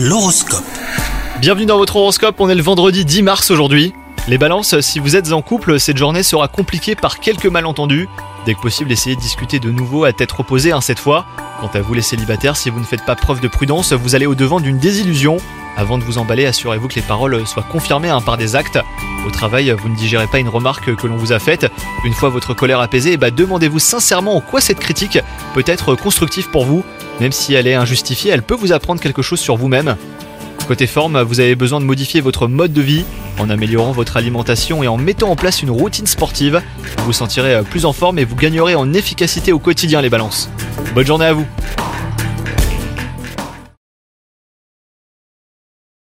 L'horoscope. Bienvenue dans votre horoscope, on est le vendredi 10 mars aujourd'hui. Les balances, si vous êtes en couple, cette journée sera compliquée par quelques malentendus. Dès que possible, essayez de discuter de nouveau à tête reposée hein, cette fois. Quant à vous les célibataires, si vous ne faites pas preuve de prudence, vous allez au-devant d'une désillusion. Avant de vous emballer, assurez-vous que les paroles soient confirmées hein, par des actes. Au travail, vous ne digérez pas une remarque que l'on vous a faite. Une fois votre colère apaisée, bah, demandez-vous sincèrement en quoi cette critique peut être constructive pour vous. Même si elle est injustifiée, elle peut vous apprendre quelque chose sur vous-même. Côté forme, vous avez besoin de modifier votre mode de vie en améliorant votre alimentation et en mettant en place une routine sportive. Vous vous sentirez plus en forme et vous gagnerez en efficacité au quotidien les balances. Bonne journée à vous